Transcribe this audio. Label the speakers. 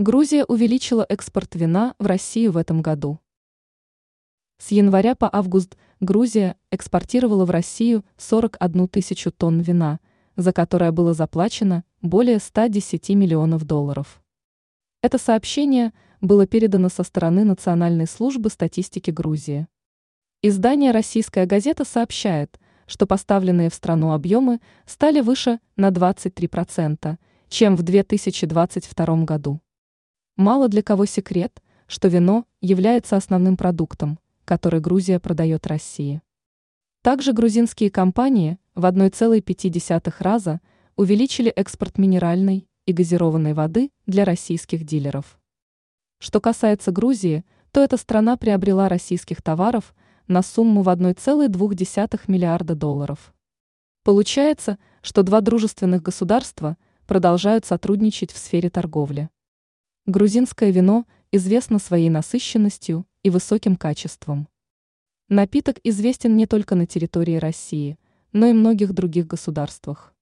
Speaker 1: Грузия увеличила экспорт вина в Россию в этом году. С января по август Грузия экспортировала в Россию 41 тысячу тонн вина, за которое было заплачено более 110 миллионов долларов. Это сообщение было передано со стороны Национальной службы статистики Грузии. Издание «Российская газета» сообщает, что поставленные в страну объемы стали выше на 23%, чем в 2022 году. Мало для кого секрет, что вино является основным продуктом, который Грузия продает России. Также грузинские компании в 1,5 раза увеличили экспорт минеральной и газированной воды для российских дилеров. Что касается Грузии, то эта страна приобрела российских товаров на сумму в 1,2 миллиарда долларов. Получается, что два дружественных государства продолжают сотрудничать в сфере торговли. Грузинское вино известно своей насыщенностью и высоким качеством. Напиток известен не только на территории России, но и многих других государствах.